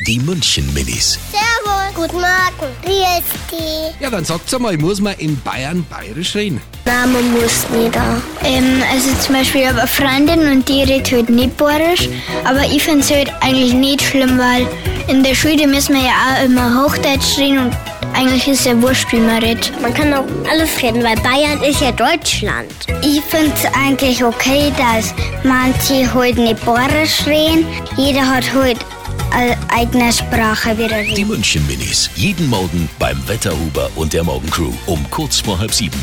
Die München-Minis. Servus. Guten Morgen. Wie ist die? Ja, dann sagt's einmal, muss man in Bayern bayerisch reden? Nein, man muss nicht. Ähm, also zum Beispiel, ich habe eine Freundin und die redet halt nicht bayerisch, aber ich finde es halt eigentlich nicht schlimm, weil in der Schule müssen wir ja auch immer Hochdeutsch reden und eigentlich ist ja wurscht, wie man redet. Man kann auch alles reden, weil Bayern ist ja Deutschland. Ich finde es eigentlich okay, dass manche halt nicht bayerisch reden. Jeder hat halt eine eigene Sprache wieder Die reden. München-Minis. Jeden Morgen beim Wetterhuber und der Morgencrew um kurz vor halb sieben.